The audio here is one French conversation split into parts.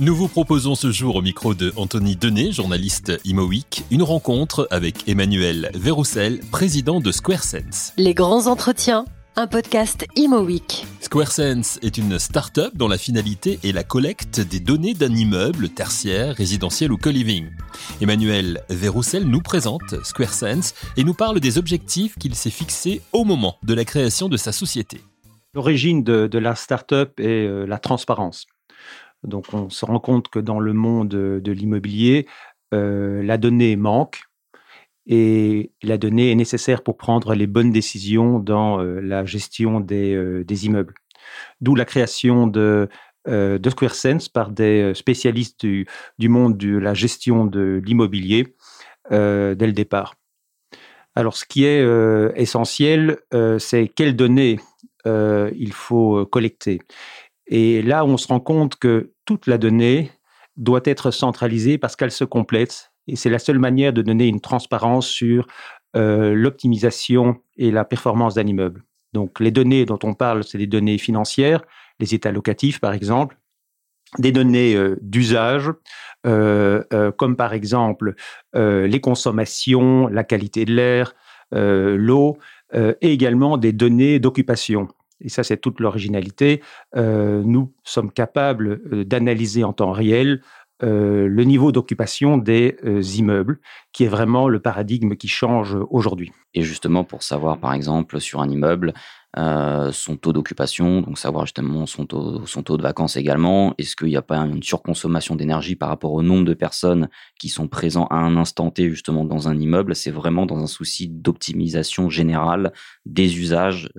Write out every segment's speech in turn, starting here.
Nous vous proposons ce jour au micro de Anthony Denet, journaliste ImoWeek, une rencontre avec Emmanuel Verroussel, président de SquareSense. Les grands entretiens, un podcast ImoWeek. SquareSense est une start-up dont la finalité est la collecte des données d'un immeuble tertiaire, résidentiel ou co-living. Emmanuel Verroussel nous présente SquareSense et nous parle des objectifs qu'il s'est fixés au moment de la création de sa société. L'origine de, la start-up est euh, la transparence. Donc on se rend compte que dans le monde de l'immobilier, euh, la donnée manque et la donnée est nécessaire pour prendre les bonnes décisions dans euh, la gestion des, immeubles. D'où la création de, de SquareSense par des spécialistes du, monde de la gestion de l'immobilier dès le départ. Alors ce qui est essentiel, c'est quelles données il faut collecter. Et là, on se rend compte que toute la donnée doit être centralisée parce qu'elle se complète. Et c'est la seule manière de donner une transparence sur euh, l'optimisation et la performance d'un immeuble. Donc les données dont on parle, c'est des données financières, les états locatifs par exemple, des données euh, d'usage, euh, comme par exemple les consommations, la qualité de l'air, l'eau, et également des données d'occupation et ça c'est toute l'originalité, euh, nous sommes capables euh, d'analyser en temps réel euh, le niveau d'occupation des immeubles, qui est vraiment le paradigme qui change aujourd'hui. Et justement, pour savoir, par exemple, sur un immeuble, son taux d'occupation, donc savoir justement son taux, son taux de vacances également, est-ce qu'il n'y a pas une surconsommation d'énergie par rapport au nombre de personnes qui sont présents à un instant T justement dans un immeuble, c'est vraiment dans un souci d'optimisation générale des usages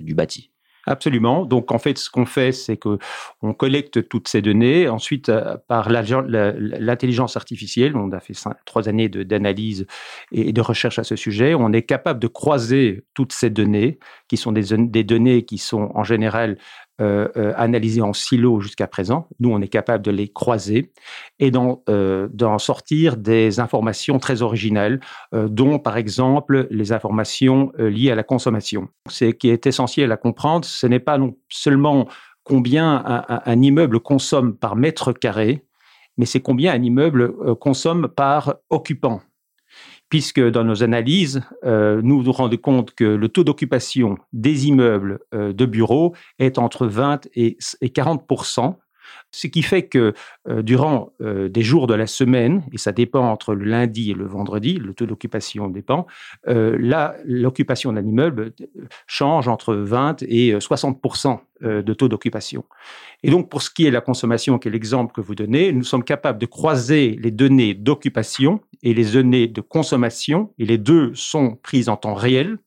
du bâti. Absolument. Donc en fait, ce qu'on fait, c'est que on collecte toutes ces données. Ensuite, euh, par l'intelligence artificielle, on a fait trois années d'analyse et de recherche à ce sujet. On est capable de croiser toutes ces données, qui sont des, données qui sont en général analysés en silo jusqu'à présent. Nous, on est capable de les croiser et d'en euh, sortir des informations très originales, dont par exemple les informations liées à la consommation. Ce qui est essentiel à comprendre, ce n'est pas non seulement combien un, immeuble consomme par mètre carré, mais c'est combien un immeuble consomme par occupant puisque dans nos analyses, euh, nous nous rendons compte que le taux d'occupation des immeubles euh, de bureaux est entre 20 et, 40 ce qui fait que euh, durant des jours de la semaine, et ça dépend entre le lundi et le vendredi, le taux d'occupation dépend, là, l'occupation d'un immeuble change entre 20 et 60 de taux d'occupation. Et donc, pour ce qui est de la consommation, qui est l'exemple que vous donnez, nous sommes capables de croiser les données d'occupation et les données de consommation, et les deux sont prises en temps réel,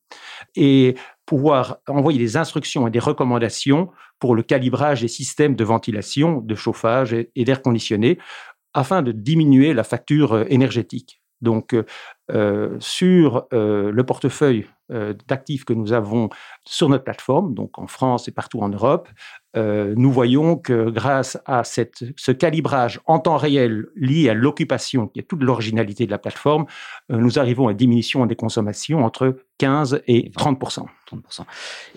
et pouvoir envoyer des instructions et des recommandations pour le calibrage des systèmes de ventilation, de chauffage et d'air conditionné, afin de diminuer la facture euh, énergétique. Donc, euh, euh, sur le portefeuille d'actifs que nous avons sur notre plateforme, donc en France et partout en Europe, euh, nous voyons que grâce à cette, ce calibrage en temps réel lié à l'occupation, qui est toute l'originalité de la plateforme, euh, nous arrivons à une diminution des consommations entre 15 et 30 30%.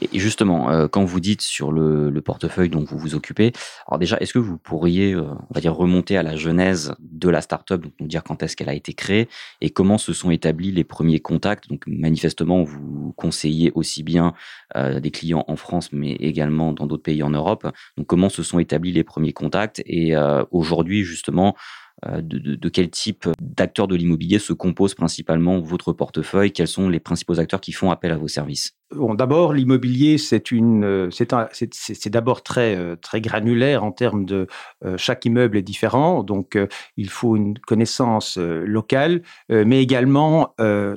Et justement, euh, quand vous dites sur le, le, portefeuille dont vous vous occupez, alors déjà, est-ce que vous pourriez, on va dire, remonter à la genèse de la startup, donc nous dire quand est-ce qu'elle a été créée et comment se sont établis les premiers contacts? Donc manifestement, vous conseillez aussi bien des clients en France, mais également dans d'autres pays en Europe donc comment se sont établis les premiers contacts et euh, aujourd'hui justement euh, de, quel type d'acteurs de l'immobilier se compose principalement votre portefeuille? Quels sont les principaux acteurs qui font appel à vos services? D'abord, l'immobilier, c'est euh, d'abord très euh, très granulaire en termes de chaque immeuble est différent, donc il faut une connaissance locale, mais également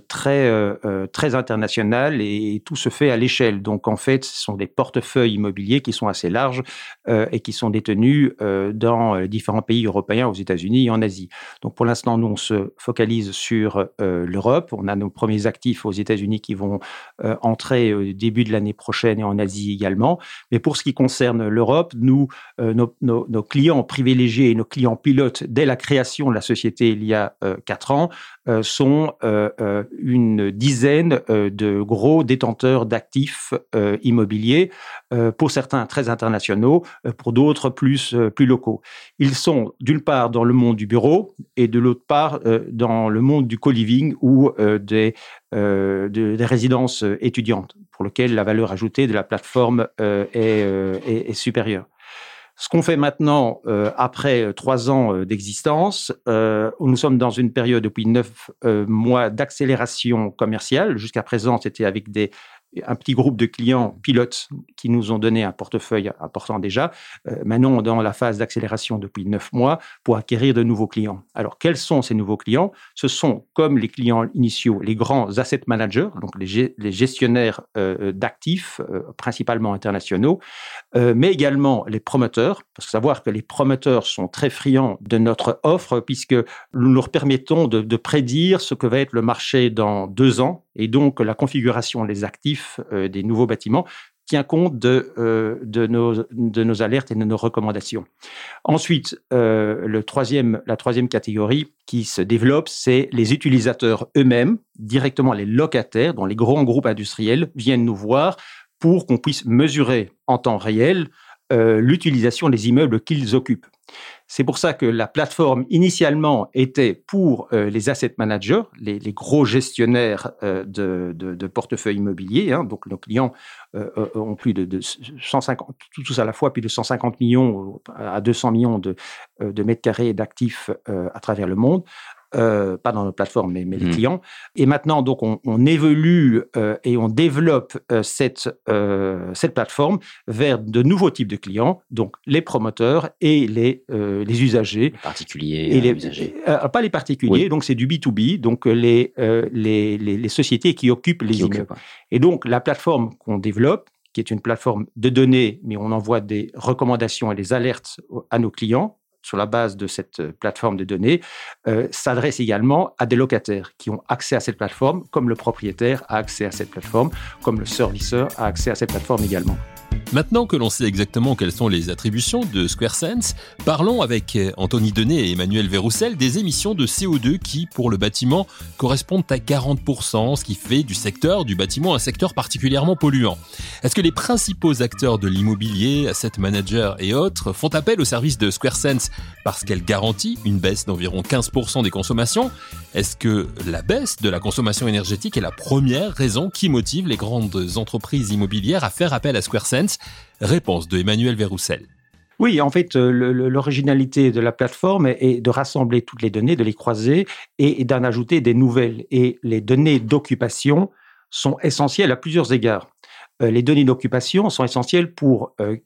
très très internationale et, tout se fait à l'échelle. Donc en fait, ce sont des portefeuilles immobiliers qui sont assez larges et qui sont détenus dans différents pays européens, aux États-Unis en Asie. Donc pour l'instant, nous, on se focalise sur euh, l'Europe. On a nos premiers actifs aux États-Unis qui vont euh, entrer au début de l'année prochaine et en Asie également. Mais pour ce qui concerne l'Europe, nous, nos, nos, clients privilégiés et nos clients pilotes dès la création de la société il y a quatre ans sont une dizaine de gros détenteurs d'actifs immobiliers, pour certains très internationaux, pour d'autres plus, locaux. Ils sont d'une part dans le monde du bureau et de l'autre part dans le monde du co-living ou des résidences étudiantes, pour lesquelles la valeur ajoutée de la plateforme est, est, est supérieure. Ce qu'on fait maintenant, euh, après trois ans euh, d'existence, euh, nous sommes dans une période depuis neuf mois d'accélération commerciale. Jusqu'à présent, c'était avec des un petit groupe de clients pilotes qui nous ont donné un portefeuille important déjà. Euh, maintenant, dans la phase d'accélération depuis neuf mois pour acquérir de nouveaux clients. Alors, quels sont ces nouveaux clients? Ce sont, comme les clients initiaux, les grands asset managers, donc les, gestionnaires euh, d'actifs, euh, principalement internationaux, mais également les promoteurs. Parce que savoir que les promoteurs sont très friands de notre offre, puisque nous leur permettons de, de prédire ce que va être le marché dans deux ans et donc, la configuration des actifs euh, des nouveaux bâtiments tient compte de, euh, de, nos, alertes et de nos recommandations. Ensuite, euh, la troisième catégorie qui se développe, c'est les utilisateurs eux-mêmes, directement les locataires, dont les grands groupes industriels viennent nous voir pour qu'on puisse mesurer en temps réel l'utilisation des immeubles qu'ils occupent. C'est pour ça que la plateforme initialement était pour euh, les asset managers, les, gros gestionnaires euh, de, de, portefeuilles immobiliers. Hein. donc nos clients euh, ont plus de, 150, tous à la fois plus de 150 millions à 200 millions de, de mètres carrés d'actifs à travers le monde. Euh, pas dans nos plateformes, mais, mais les mmh. clients. Et maintenant, donc, on, on évolue euh, et on développe euh, cette, cette plateforme vers de nouveaux types de clients, donc les promoteurs et les, les usagers. Les particuliers et les usagers. pas les particuliers, donc c'est du B2B, donc les, les, les, sociétés qui occupent les immeubles. Et donc, la plateforme qu'on développe, qui est une plateforme de données, mais on envoie des recommandations et des alertes à nos clients sur la base de cette euh, plateforme de données, euh, s'adresse également à des locataires qui ont accès à cette plateforme, comme le propriétaire a accès à cette plateforme, comme le serviceur a accès à cette plateforme également. Maintenant que l'on sait exactement quelles sont les attributions de SquareSense, parlons avec Anthony Denet et Emmanuel Verroussel des émissions de CO2 qui, pour le bâtiment, correspondent à 40%, ce qui fait du secteur du bâtiment un secteur particulièrement polluant. Est-ce que les principaux acteurs de l'immobilier, asset managers et autres, font appel au service de SquareSense parce qu'elle garantit une baisse d'environ 15% des consommations Est-ce que la baisse de la consommation énergétique est la première raison qui motive les grandes entreprises immobilières à faire appel à SquareSense Réponse de Emmanuel Verroussel. Oui, en fait, euh, l'originalité de la plateforme est de rassembler toutes les données, de les croiser et d'en ajouter des nouvelles. Et les données d'occupation sont essentielles à plusieurs égards. Euh, les données d'occupation sont essentielles pour euh,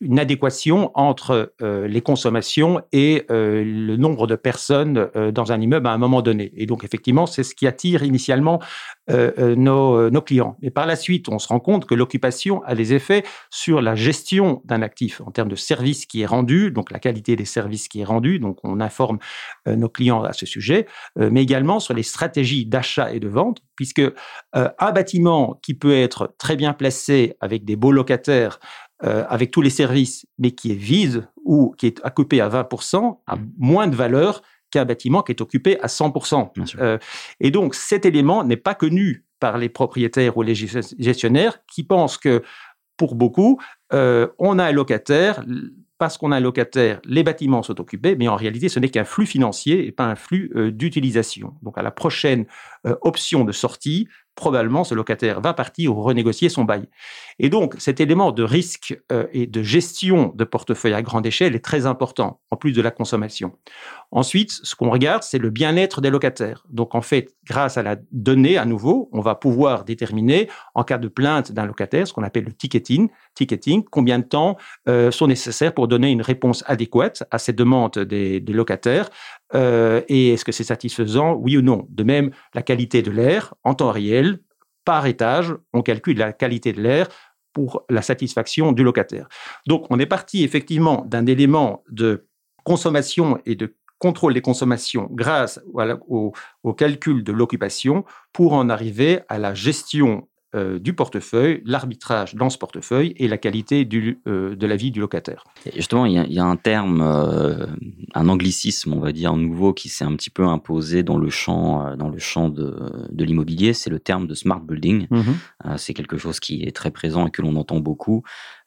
une adéquation entre euh, les consommations et euh, le nombre de personnes euh, dans un immeuble à un moment donné. Et donc, effectivement, c'est ce qui attire initialement nos, nos, clients. Et par la suite, on se rend compte que l'occupation a des effets sur la gestion d'un actif en termes de service qui est rendu, donc la qualité des services qui est rendue. Donc, on informe nos clients à ce sujet, mais également sur les stratégies d'achat et de vente, puisque un bâtiment qui peut être très bien placé avec des beaux locataires euh, avec tous les services, mais qui est vide ou qui est occupé à 20%, a mmh. moins de valeur qu'un bâtiment qui est occupé à 100%. Euh, et donc, cet élément n'est pas connu par les propriétaires ou les gestionnaires qui pensent que, pour beaucoup, euh, on a un locataire, parce qu'on a un locataire, les bâtiments sont occupés, mais en réalité, ce n'est qu'un flux financier et pas un flux d'utilisation. Donc, à la prochaine option de sortie, probablement ce locataire va partir ou renégocier son bail. Et donc, cet élément de risque euh, et de gestion de portefeuille à grande échelle est très important, en plus de la consommation. Ensuite, ce qu'on regarde, c'est le bien-être des locataires. Donc, en fait, grâce à la donnée, à nouveau, on va pouvoir déterminer, en cas de plainte d'un locataire, ce qu'on appelle le ticketing, ticketing, combien de temps euh, sont nécessaires pour donner une réponse adéquate à ces demandes des, des locataires, euh, et est-ce que c'est satisfaisant, oui ou non? De même, la qualité de l'air en temps réel, par étage, on calcule la qualité de l'air pour la satisfaction du locataire. Donc, on est parti effectivement d'un élément de consommation et de contrôle des consommations grâce au, au calcul de l'occupation pour en arriver à la gestion du portefeuille, l'arbitrage dans ce portefeuille et la qualité de la vie du locataire. justement, il y, a, un terme, un anglicisme, on va dire, nouveau qui s'est un petit peu imposé dans le champ, dans le champ de, l'immobilier, c'est le terme de smart building. Mmh c'est quelque chose qui est très présent et que l'on entend beaucoup.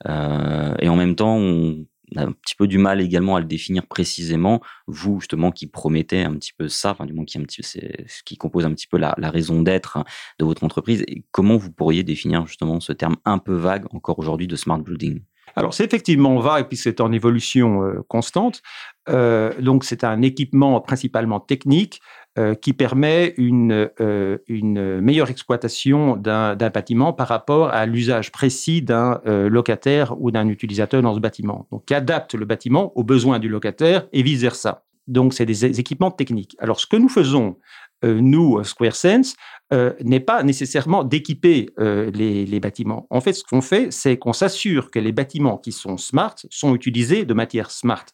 et en même temps, on, un petit peu du mal également à le définir précisément. Vous, justement, qui promettez un petit peu ça, enfin, du moins, qui, un petit, c'est ce qui compose un petit peu la, raison d'être de votre entreprise. Et comment vous pourriez définir justement ce terme un peu vague encore aujourd'hui de smart building? Alors c'est effectivement vague puis c'est en évolution euh, constante. Euh, donc c'est un équipement principalement technique euh, qui permet une, meilleure exploitation d'un bâtiment par rapport à l'usage précis d'un locataire ou d'un utilisateur dans ce bâtiment. Donc, qui adapte le bâtiment aux besoins du locataire et vice-versa. Donc, c'est des équipements techniques. Alors, ce que nous faisons nous, euh, Square Sense, euh, n'est pas nécessairement d'équiper les, bâtiments. En fait, ce qu'on fait, c'est qu'on s'assure que les bâtiments qui sont smart sont utilisés de matière smart.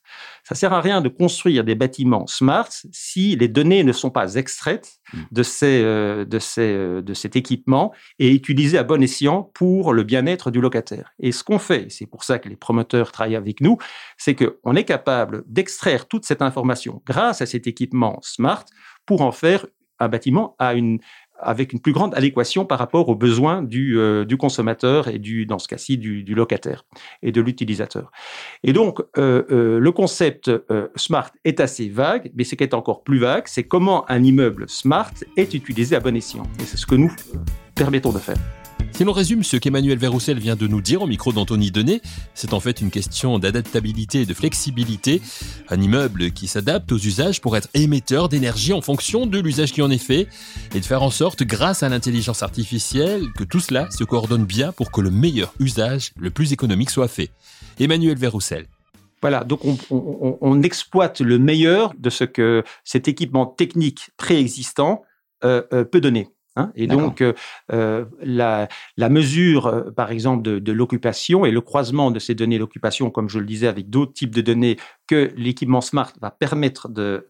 Ça sert à rien de construire des bâtiments smart si les données ne sont pas extraites mmh. de, ces, de, ces, de cet équipement et utilisées à bon escient pour le bien-être du locataire. Et ce qu'on fait, c'est pour ça que les promoteurs travaillent avec nous, c'est qu'on est capable d'extraire toute cette information grâce à cet équipement smart pour en faire un bâtiment une, avec une plus grande adéquation par rapport aux besoins du, euh, consommateur et du, dans ce cas-ci, du, locataire et de l'utilisateur. Et donc, euh, euh, le concept smart est assez vague, mais ce qui est encore plus vague, c'est comment un immeuble smart est utilisé à bon escient. Et c'est ce que nous permettons de faire. Si l'on résume ce qu'Emmanuel Verroussel vient de nous dire au micro d'Anthony Denet, c'est en fait une question d'adaptabilité et de flexibilité. Un immeuble qui s'adapte aux usages pour être émetteur d'énergie en fonction de l'usage qui en est fait et de faire en sorte, grâce à l'intelligence artificielle, que tout cela se coordonne bien pour que le meilleur usage, le plus économique soit fait. Emmanuel Verroussel. Voilà, donc on, exploite le meilleur de ce que cet équipement technique préexistant euh, euh, peut donner. Hein. et donc, euh, euh, la, mesure, euh, par exemple, de, l'occupation et le croisement de ces données d'occupation, comme je le disais, avec d'autres types de données que l'équipement smart va permettre de,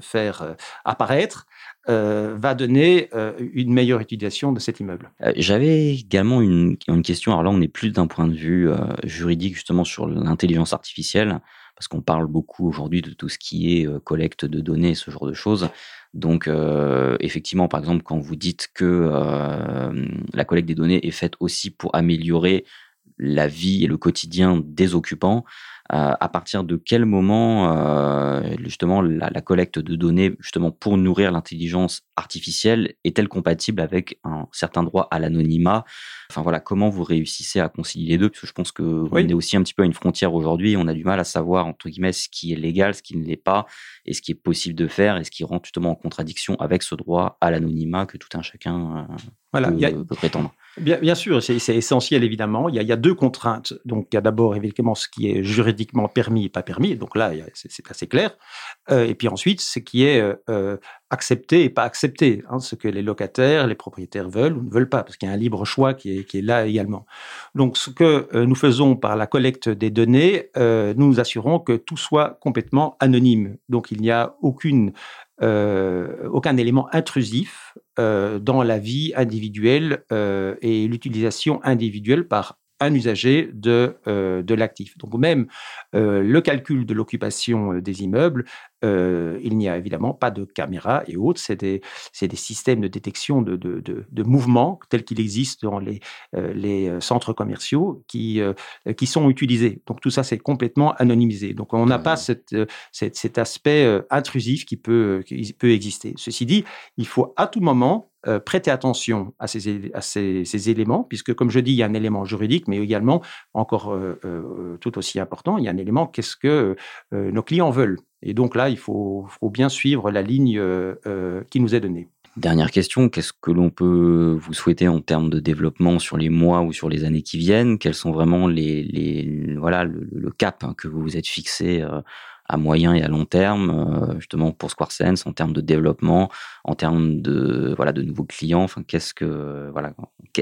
faire apparaître, va donner une meilleure utilisation de cet immeuble. J'avais également une, une, question. Alors là, on n'est plus d'un point de vue juridique, justement, sur l'intelligence artificielle parce qu'on parle beaucoup aujourd'hui de tout ce qui est collecte de données, ce genre de choses. Donc, euh, effectivement, par exemple, quand vous dites que euh, la collecte des données est faite aussi pour améliorer la vie et le quotidien des occupants, à partir de quel moment euh, justement la, collecte de données justement pour nourrir l'intelligence artificielle est-elle compatible avec un certain droit à l'anonymat? Enfin voilà, comment vous réussissez à concilier les deux? Parce que je pense que vous est aussi un petit peu à une frontière aujourd'hui. On a du mal à savoir entre guillemets ce qui est légal, ce qui ne l'est pas, et ce qui est possible de faire, et ce qui rentre justement en contradiction avec ce droit à l'anonymat que tout un chacun euh, voilà, peut, peut prétendre. Bien, sûr, c'est essentiel évidemment. Il y, a, deux contraintes. Donc, il y a d'abord évidemment ce qui est juridiquement permis et pas permis. Donc là, c'est assez clair. Euh, et puis ensuite, ce qui est euh, euh, accepté et pas accepté, hein, ce que les locataires, les propriétaires veulent ou ne veulent pas, parce qu'il y a un libre choix qui est, là également. Donc, ce que nous faisons par la collecte des données, nous nous assurons que tout soit complètement anonyme. Donc, il n'y a aucun élément intrusif dans la vie individuelle et l'utilisation individuelle par un usager de, de l'actif. Donc même le calcul de l'occupation des immeubles euh, il n'y a évidemment pas de caméras et autres. C'est des, des, systèmes de détection de, de, de, mouvements tels qu'il existe dans les, euh, les euh, centres commerciaux qui, qui sont utilisés. Donc tout ça, c'est complètement anonymisé. Donc on n'a pas cette, cet aspect intrusif qui peut, qui peut exister. Ceci dit, il faut à tout moment prêter attention à ces, éléments, puisque comme je dis, il y a un élément juridique, mais également, encore tout aussi important, il y a un élément qu'est-ce que nos clients veulent. Et donc là, il faut, bien suivre la ligne euh, euh, qui nous est donnée. Dernière question, qu'est-ce que l'on peut vous souhaiter en termes de développement sur les mois ou sur les années qui viennent? Quels sont vraiment les, voilà le, cap hein, que vous vous êtes fixé euh, à moyen et à long terme, justement pour SquareSense en termes de développement, en termes de voilà de nouveaux clients. Enfin, qu'est-ce que voilà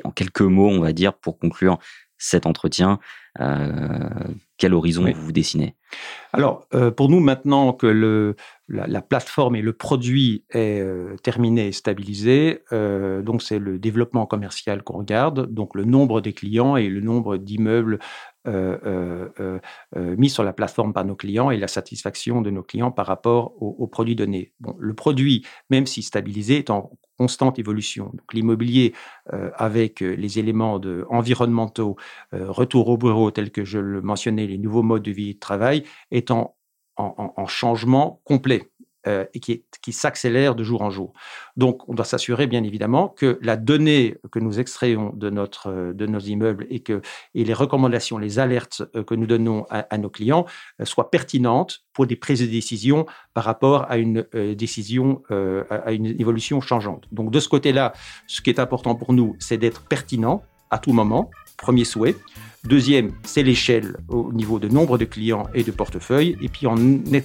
en quelques mots, on va dire pour conclure cet entretien, quel horizon vous vous dessinez? Alors, pour nous, maintenant que la, plateforme et le produit est terminé et stabilisé, donc c'est le développement commercial qu'on regarde, donc le nombre des clients et le nombre d'immeubles euh, euh, euh, mis sur la plateforme par nos clients et la satisfaction de nos clients par rapport aux, produits donnés. Bon, le produit, même si stabilisé, est en constante évolution. Donc l'immobilier, avec les éléments de, environnementaux, retour au bureau tel que je le mentionnais, les nouveaux modes de vie et de travail, est en, en changement complet. Euh, et qui, qui s'accélère de jour en jour. Donc, on doit s'assurer, bien évidemment, que la donnée que nous extrayons de, notre, de nos immeubles et que et les recommandations, les alertes euh, que nous donnons à, nos clients euh, soient pertinentes pour des prises de décision par rapport à une décision, à une évolution changeante. Donc, de ce côté-là, ce qui est important pour nous, c'est d'être pertinent à tout moment, premier souhait. Deuxième, c'est l'échelle au niveau de nombre de clients et de portefeuilles. Et puis en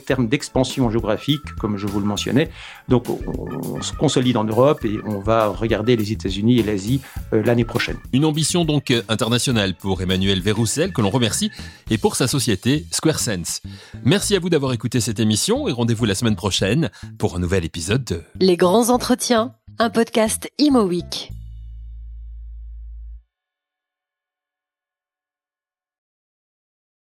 termes d'expansion géographique, comme je vous le mentionnais, donc on, se consolide en Europe et on va regarder les États-Unis et l'Asie euh, l'année prochaine. Une ambition donc internationale pour Emmanuel Verroussel, que l'on remercie, et pour sa société SquareSense. Merci à vous d'avoir écouté cette émission et rendez-vous la semaine prochaine pour un nouvel épisode de Les grands entretiens, un podcast Imo Week.